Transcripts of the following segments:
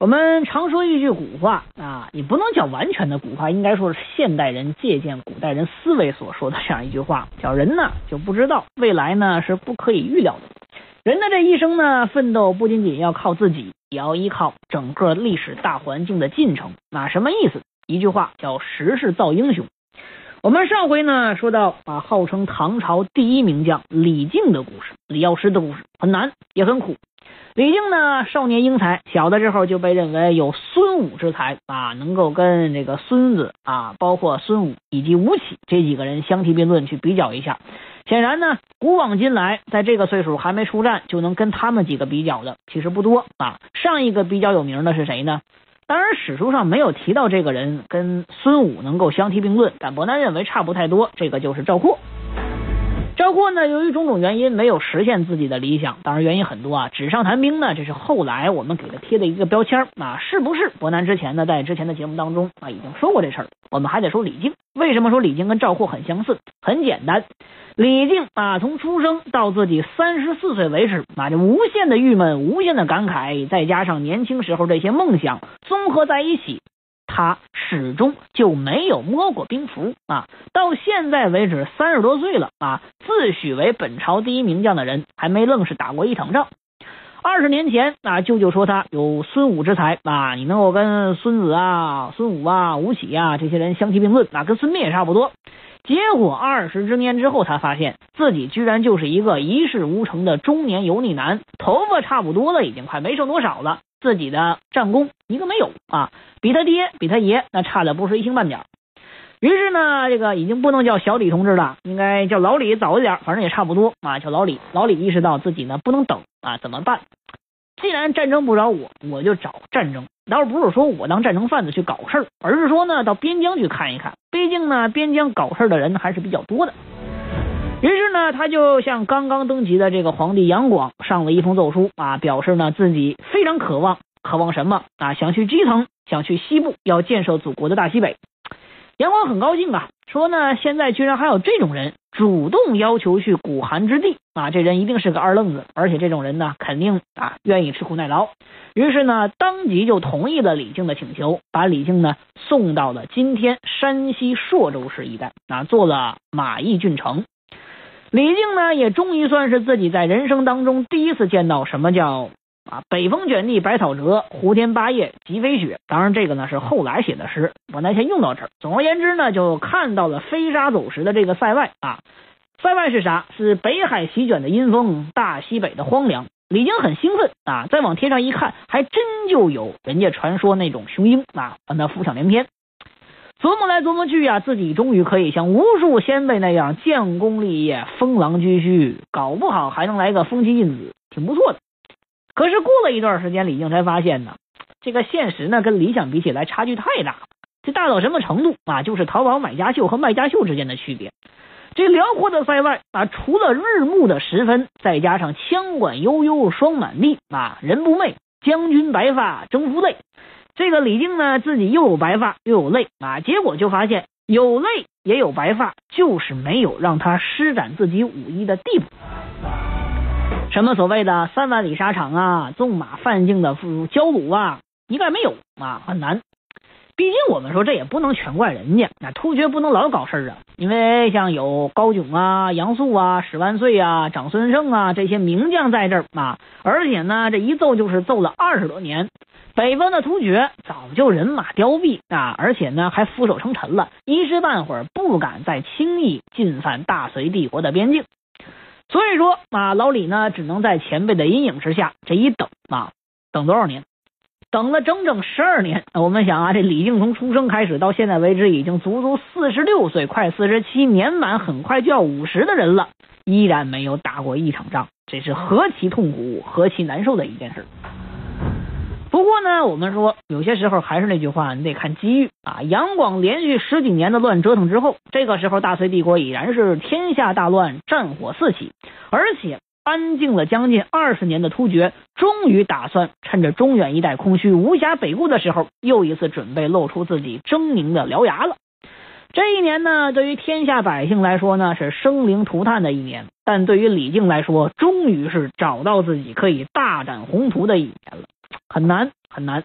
我们常说一句古话啊，也不能叫完全的古话，应该说是现代人借鉴古代人思维所说的这样一句话，叫人呢就不知道未来呢是不可以预料的。人的这一生呢，奋斗不仅仅要靠自己，也要依靠整个历史大环境的进程。那什么意思？一句话叫时势造英雄。我们上回呢说到啊，号称唐朝第一名将李靖的故事，李药师的故事，很难也很苦。李靖呢，少年英才，小的时候就被认为有孙武之才啊，能够跟这个孙子啊，包括孙武以及吴起这几个人相提并论，去比较一下。显然呢，古往今来，在这个岁数还没出战就能跟他们几个比较的，其实不多啊。上一个比较有名的是谁呢？当然史书上没有提到这个人跟孙武能够相提并论，但伯南认为差不太多。这个就是赵括。赵括呢，由于种种原因没有实现自己的理想，当然原因很多啊。纸上谈兵呢，这是后来我们给他贴的一个标签啊，是不是？伯南之前呢，在之前的节目当中啊，已经说过这事儿。我们还得说李靖，为什么说李靖跟赵括很相似？很简单，李靖啊，从出生到自己三十四岁为止啊，这无限的郁闷、无限的感慨，再加上年轻时候这些梦想，综合在一起。他始终就没有摸过兵符啊！到现在为止，三十多岁了啊，自诩为本朝第一名将的人，还没愣是打过一场仗。二十年前啊，舅舅说他有孙武之才啊，你能够跟孙子啊、孙武啊、吴起啊这些人相提并论啊，跟孙膑也差不多。结果二十之年之后，他发现自己居然就是一个一事无成的中年油腻男，头发差不多了，已经快没剩多少了。自己的战功一个没有啊，比他爹比他爷那差的不是一星半点。于是呢，这个已经不能叫小李同志了，应该叫老李早一点，反正也差不多啊，叫老李。老李意识到自己呢不能等啊，怎么办？既然战争不找我，我就找战争。倒不是说我当战争贩子去搞事儿，而是说呢，到边疆去看一看。毕竟呢，边疆搞事儿的人还是比较多的。于是呢，他就向刚刚登基的这个皇帝杨广上了一封奏书啊，表示呢自己非常渴望，渴望什么啊？想去基层，想去西部，要建设祖国的大西北。杨广很高兴啊，说呢，现在居然还有这种人主动要求去古寒之地啊，这人一定是个二愣子，而且这种人呢，肯定啊愿意吃苦耐劳。于是呢，当即就同意了李靖的请求，把李靖呢送到了今天山西朔州市一带啊，做了马邑郡丞。李靖呢，也终于算是自己在人生当中第一次见到什么叫啊“北风卷地白草折，胡天八叶即飞雪”。当然，这个呢是后来写的诗，我呢先用到这儿。总而言之呢，就看到了飞沙走石的这个塞外啊。塞外是啥？是北海席卷的阴风，大西北的荒凉。李靖很兴奋啊，再往天上一看，还真就有人家传说那种雄鹰啊，让他浮想联翩。琢磨来琢磨去呀，自己终于可以像无数先辈那样建功立业、封狼居胥，搞不好还能来个封妻印子，挺不错的。可是过了一段时间，李靖才发现呢，这个现实呢跟理想比起来差距太大了。这大到什么程度啊？就是淘宝买家秀和卖家秀之间的区别。这辽阔的塞外啊，除了日暮的时分，再加上枪管悠悠霜满地啊，人不寐，将军白发征服泪。这个李靖呢，自己又有白发又有泪啊，结果就发现有泪也有白发，就是没有让他施展自己武艺的地步。什么所谓的三万里沙场啊，纵马犯境的骄虏啊，一概没有啊，很难。毕竟我们说这也不能全怪人家，那突厥不能老搞事儿啊。因为像有高炯啊、杨素啊、史万岁啊、长孙晟啊这些名将在这儿啊，而且呢，这一揍就是揍了二十多年。北方的突厥早就人马凋敝啊，而且呢还俯首称臣了，一时半会儿不敢再轻易进犯大隋帝国的边境。所以说啊，老李呢只能在前辈的阴影之下，这一等啊，等多少年？等了整整十二年。我们想啊，这李靖从出生开始到现在为止，已经足足四十六岁，快四十七，年满很快就要五十的人了，依然没有打过一场仗，这是何其痛苦、何其难受的一件事。不过呢，我们说有些时候还是那句话，你得看机遇啊。杨广连续十几年的乱折腾之后，这个时候大隋帝国已然是天下大乱，战火四起，而且安静了将近二十年的突厥，终于打算趁着中原一带空虚、无暇北顾的时候，又一次准备露出自己狰狞的獠牙了。这一年呢，对于天下百姓来说呢，是生灵涂炭的一年；但对于李靖来说，终于是找到自己可以大展宏图的一年了。很难很难。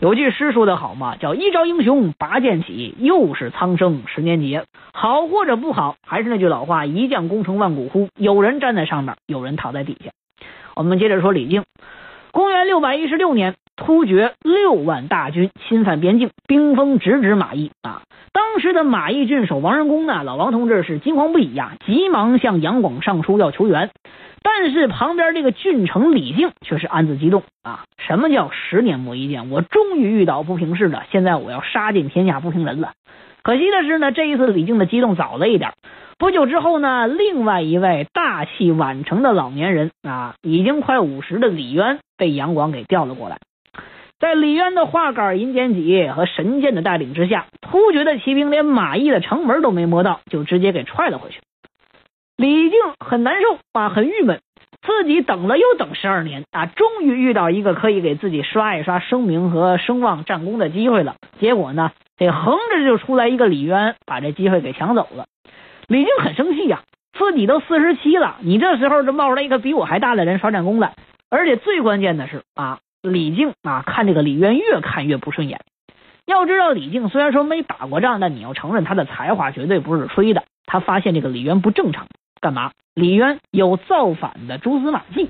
有句诗说得好嘛，叫“一朝英雄拔剑起，又是苍生十年劫”。好或者不好，还是那句老话：“一将功成万骨枯。”有人站在上面，有人躺在底下。我们接着说李靖。公元六百一十六年，突厥六万大军侵犯边境，兵锋直指马邑啊。当时的马邑郡守王仁恭呢，老王同志是惊慌不已呀，急忙向杨广上书要求援。但是旁边这个郡城李靖却是暗自激动啊！什么叫十年磨一剑？我终于遇到不平事了，现在我要杀尽天下不平人了。可惜的是呢，这一次李靖的激动早了一点。不久之后呢，另外一位大器晚成的老年人啊，已经快五十的李渊被杨广给调了过来。在李渊的画杆、银尖戟和神剑的带领之下，突厥的骑兵连马邑的城门都没摸到，就直接给踹了回去。李靖很难受啊，很郁闷，自己等了又等十二年啊，终于遇到一个可以给自己刷一刷声名和声望、战功的机会了。结果呢，这横着就出来一个李渊，把这机会给抢走了。李靖很生气呀，自己都四十七了，你这时候就冒出来一个比我还大的人刷战功来，而且最关键的是啊，李靖啊，看这个李渊越看越不顺眼。要知道，李靖虽然说没打过仗，但你要承认他的才华绝对不是吹的。他发现这个李渊不正常。干嘛？李渊有造反的蛛丝马迹。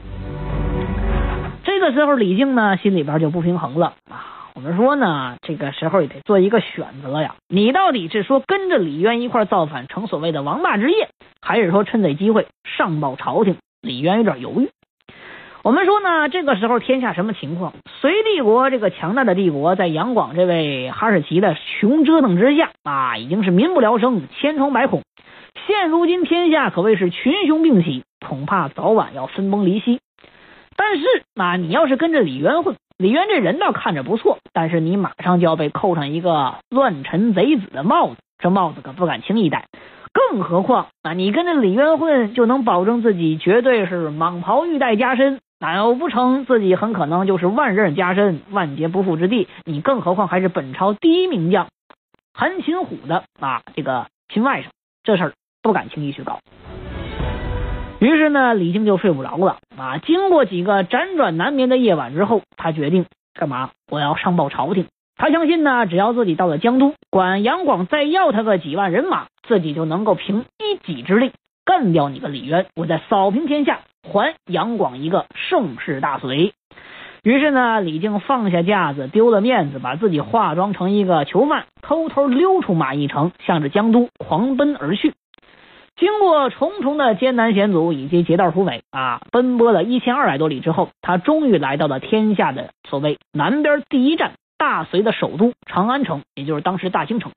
这个时候，李靖呢心里边就不平衡了啊。我们说呢，这个时候也得做一个选择呀。你到底是说跟着李渊一块造反，成所谓的王霸之业，还是说趁这机会上报朝廷？李渊有点犹豫。我们说呢，这个时候天下什么情况？隋帝国这个强大的帝国，在杨广这位哈士奇的穷折腾之下啊，已经是民不聊生，千疮百孔。现如今天下可谓是群雄并起，恐怕早晚要分崩离析。但是啊，你要是跟着李渊混，李渊这人倒看着不错，但是你马上就要被扣上一个乱臣贼子的帽子，这帽子可不敢轻易戴。更何况啊，你跟着李渊混，就能保证自己绝对是蟒袍玉带加身，哪有不成自己很可能就是万刃加身，万劫不复之地。你更何况还是本朝第一名将韩擒虎的啊这个亲外甥，这事儿。不敢轻易去搞，于是呢，李靖就睡不着了啊！经过几个辗转难眠的夜晚之后，他决定干嘛？我要上报朝廷。他相信呢，只要自己到了江都，管杨广再要他个几万人马，自己就能够凭一己之力干掉你个李渊，我再扫平天下，还杨广一个盛世大隋。于是呢，李靖放下架子，丢了面子，把自己化妆成一个囚犯，偷偷溜出马邑城，向着江都狂奔而去。经过重重的艰难险阻以及劫道突围啊，奔波了一千二百多里之后，他终于来到了天下的所谓南边第一站——大隋的首都长安城，也就是当时大兴城。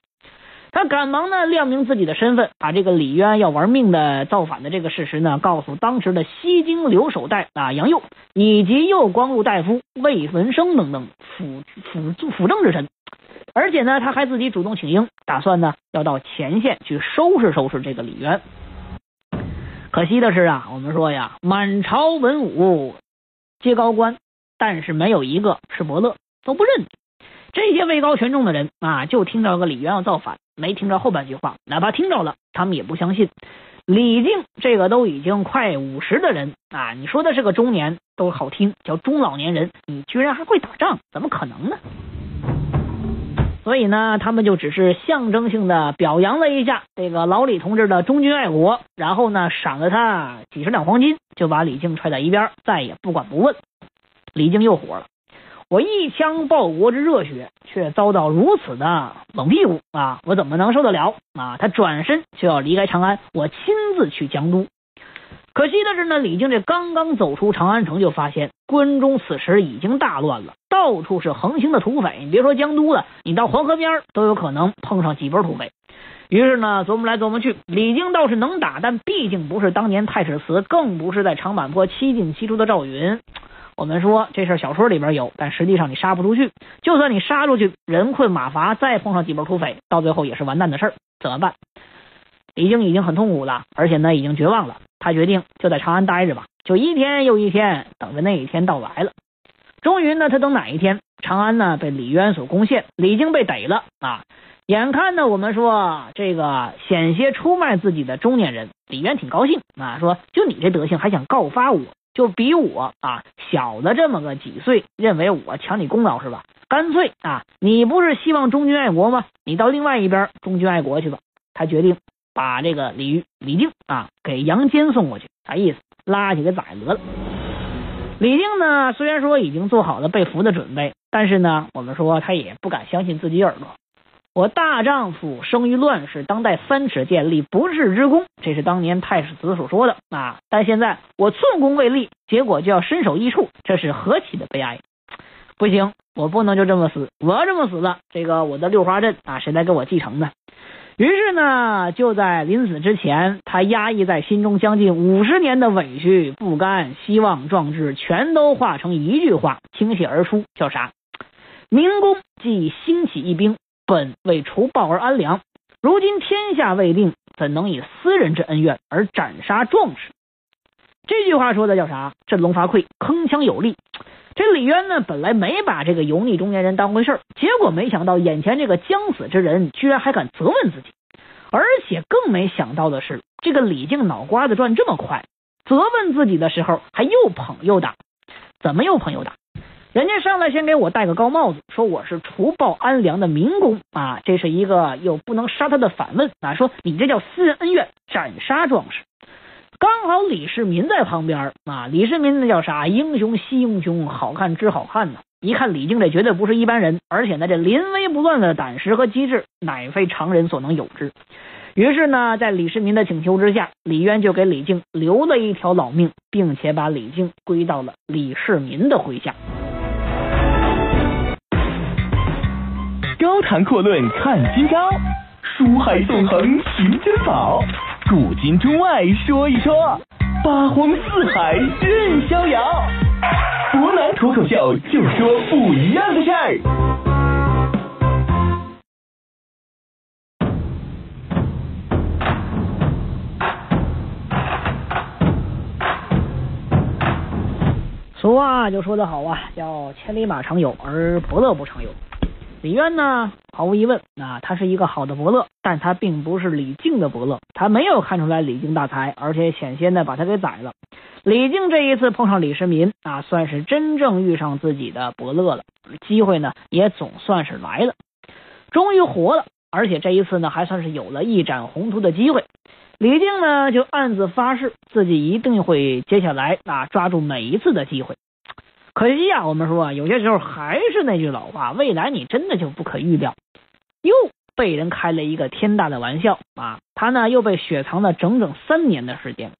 他赶忙呢亮明自己的身份，把这个李渊要玩命的造反的这个事实呢，告诉当时的西京留守代啊杨佑以及右光禄大夫魏文生等等辅辅辅政之臣。而且呢，他还自己主动请缨，打算呢要到前线去收拾收拾这个李渊。可惜的是啊，我们说呀，满朝文武皆高官，但是没有一个是伯乐，都不认。这些位高权重的人啊，就听到个李渊要造反，没听着后半句话。哪怕听着了，他们也不相信。李靖这个都已经快五十的人啊，你说的是个中年都好听，叫中老年人，你居然还会打仗，怎么可能呢？所以呢，他们就只是象征性的表扬了一下这个老李同志的忠君爱国，然后呢，赏了他几十两黄金，就把李靖踹在一边，再也不管不问。李靖又火了，我一腔报国之热血，却遭到如此的冷屁股啊！我怎么能受得了啊？他转身就要离开长安，我亲自去江都。可惜的是呢，李靖这刚刚走出长安城，就发现关中此时已经大乱了，到处是横行的土匪。你别说江都了，你到黄河边都有可能碰上几波土匪。于是呢，琢磨来琢磨去，李靖倒是能打，但毕竟不是当年太史慈，更不是在长坂坡七进七出的赵云。我们说这事小说里边有，但实际上你杀不出去。就算你杀出去，人困马乏，再碰上几波土匪，到最后也是完蛋的事儿。怎么办？李靖已经很痛苦了，而且呢已经绝望了。他决定就在长安待着吧，就一天又一天等着那一天到来了。终于呢，他等哪一天，长安呢被李渊所攻陷，李靖被逮了啊！眼看呢，我们说这个险些出卖自己的中年人，李渊挺高兴啊，说就你这德行还想告发我，就比我啊小了这么个几岁，认为我抢你功劳是吧？干脆啊，你不是希望忠君爱国吗？你到另外一边忠君爱国去吧。他决定把这个李李靖啊给杨坚送过去，啥意思？拉起给宰得了。李靖呢，虽然说已经做好了被俘的准备，但是呢，我们说他也不敢相信自己耳朵。我大丈夫生于乱世，当代三尺剑，立不世之功，这是当年太史慈所说的啊。但现在我寸功未立，结果就要身首异处，这是何其的悲哀！不行，我不能就这么死，我要这么死了，这个我的六花镇啊，谁来给我继承呢？于是呢，就在临死之前，他压抑在心中将近五十年的委屈、不甘、希望、壮志，全都化成一句话倾泻而出，叫啥？明公既兴起一兵，本为除暴而安良，如今天下未定，怎能以私人之恩怨而斩杀壮士？这句话说的叫啥？振聋发聩，铿锵有力。这李渊呢，本来没把这个油腻中年人当回事儿，结果没想到眼前这个将死之人，居然还敢责问自己，而且更没想到的是，这个李靖脑瓜子转这么快，责问自己的时候还又捧又打，怎么又捧又打？人家上来先给我戴个高帽子，说我是除暴安良的民工啊，这是一个又不能杀他的反问啊，说你这叫私人恩怨，斩杀壮士。刚好李世民在旁边啊，李世民那叫啥？英雄惜英雄，好看知好看呢。一看李靖这绝对不是一般人，而且呢这临危不乱的胆识和机智，乃非常人所能有之。于是呢，在李世民的请求之下，李渊就给李靖留了一条老命，并且把李靖归到了李世民的麾下。高谈阔论看今朝，书海纵横寻珍宝。古今中外说一说，八荒四海任逍遥。湖南脱口秀就说不一样的事儿。俗话就说得好啊，叫千里马常有，而伯乐不常有。李渊呢，毫无疑问，啊，他是一个好的伯乐，但他并不是李靖的伯乐，他没有看出来李靖大才，而且险些呢把他给宰了。李靖这一次碰上李世民啊，算是真正遇上自己的伯乐了，机会呢也总算是来了，终于活了，而且这一次呢还算是有了一展宏图的机会。李靖呢就暗自发誓，自己一定会接下来啊抓住每一次的机会。可惜啊，我们说啊，有些时候还是那句老话，未来你真的就不可预料。又被人开了一个天大的玩笑啊！他呢又被雪藏了整整三年的时间。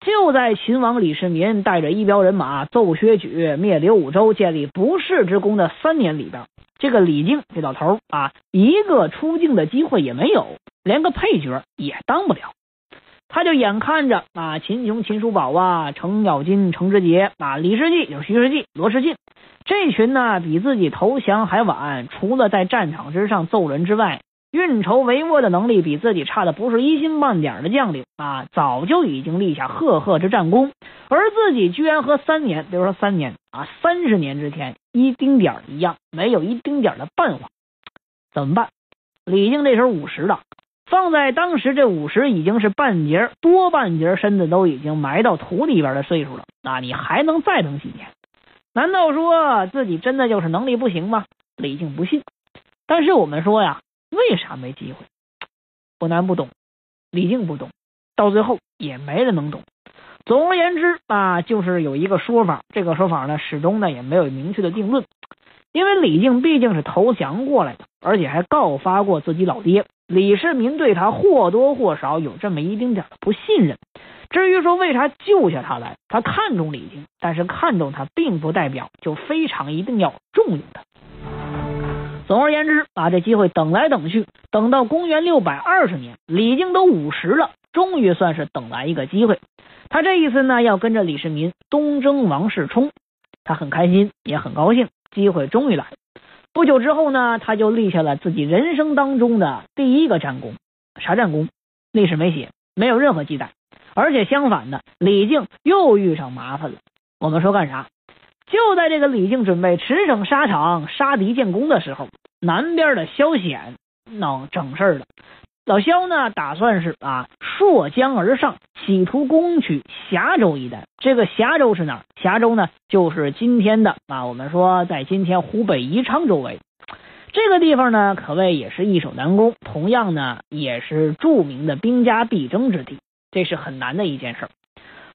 就在秦王李世民带着一彪人马奏薛举、灭刘武周、建立不世之功的三年里边，这个李靖这老头啊，一个出镜的机会也没有，连个配角也当不了。他就眼看着啊，秦琼、秦叔宝啊，程咬金、程知节啊，李世继就是徐世继、罗士进这群呢，比自己投降还晚，除了在战场之上揍人之外，运筹帷幄的能力比自己差的不是一星半点的将领啊，早就已经立下赫赫之战功，而自己居然和三年，比如说三年啊，三十年之前一丁点一样，没有一丁点的办法，怎么办？李靖这时候五十了。放在当时，这五十已经是半截多半截身子都已经埋到土里边的岁数了。那你还能再等几年？难道说自己真的就是能力不行吗？李靖不信。但是我们说呀，为啥没机会？不难不懂，李靖不懂，到最后也没人能懂。总而言之啊，就是有一个说法，这个说法呢，始终呢也没有明确的定论。因为李靖毕竟是投降过来的，而且还告发过自己老爹。李世民对他或多或少有这么一丁点的不信任。至于说为啥救下他来，他看中李靖，但是看中他并不代表就非常一定要重用他。总而言之把，这机会等来等去，等到公元六百二十年，李靖都五十了，终于算是等来一个机会。他这一次呢，要跟着李世民东征王世充。他很开心，也很高兴，机会终于来了。不久之后呢，他就立下了自己人生当中的第一个战功。啥战功？历史没写，没有任何记载。而且相反的，李靖又遇上麻烦了。我们说干啥？就在这个李靖准备驰骋沙场、杀敌建功的时候，南边的萧显闹整事儿了。老萧呢，打算是啊溯江而上，企图攻取峡州一带。这个峡州是哪儿？峡州呢，就是今天的啊，我们说在今天湖北宜昌周围。这个地方呢，可谓也是易守难攻，同样呢，也是著名的兵家必争之地。这是很难的一件事儿。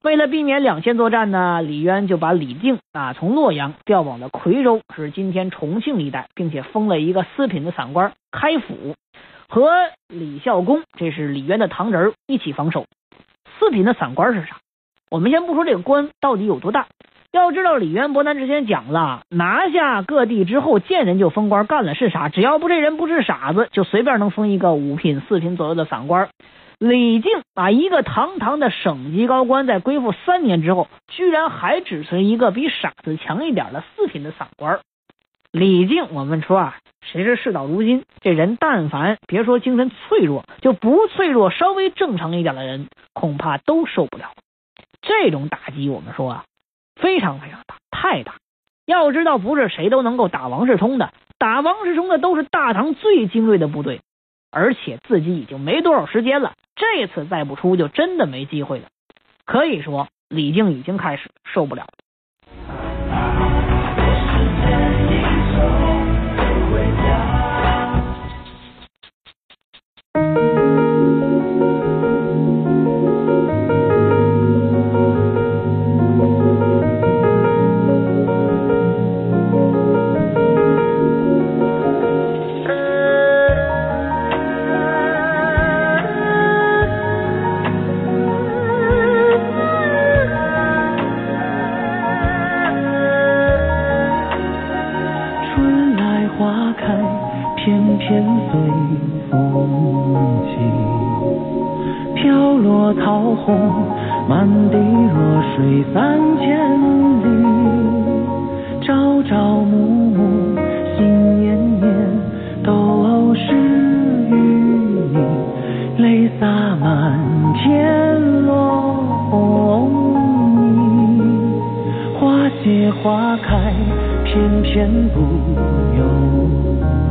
为了避免两线作战呢，李渊就把李靖啊从洛阳调往了夔州，是今天重庆一带，并且封了一个四品的散官开府。和李孝恭，这是李渊的堂侄儿一起防守。四品的散官是啥？我们先不说这个官到底有多大，要知道李渊伯南之前讲了，拿下各地之后，见人就封官，干了是啥？只要不这人不是傻子，就随便能封一个五品、四品左右的散官。李靖把，一个堂堂的省级高官，在归附三年之后，居然还只存一个比傻子强一点的四品的散官。李靖，我们说啊，谁知事到如今，这人但凡别说精神脆弱，就不脆弱，稍微正常一点的人，恐怕都受不了这种打击。我们说啊，非常非常大，太大。要知道，不是谁都能够打王世充的，打王世充的都是大唐最精锐的部队，而且自己已经没多少时间了，这次再不出，就真的没机会了。可以说，李靖已经开始受不了了。花开，偏偏不由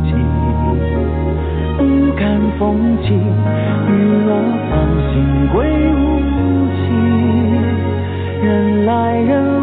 己。不甘风起，雨落芳心归无期。人来人。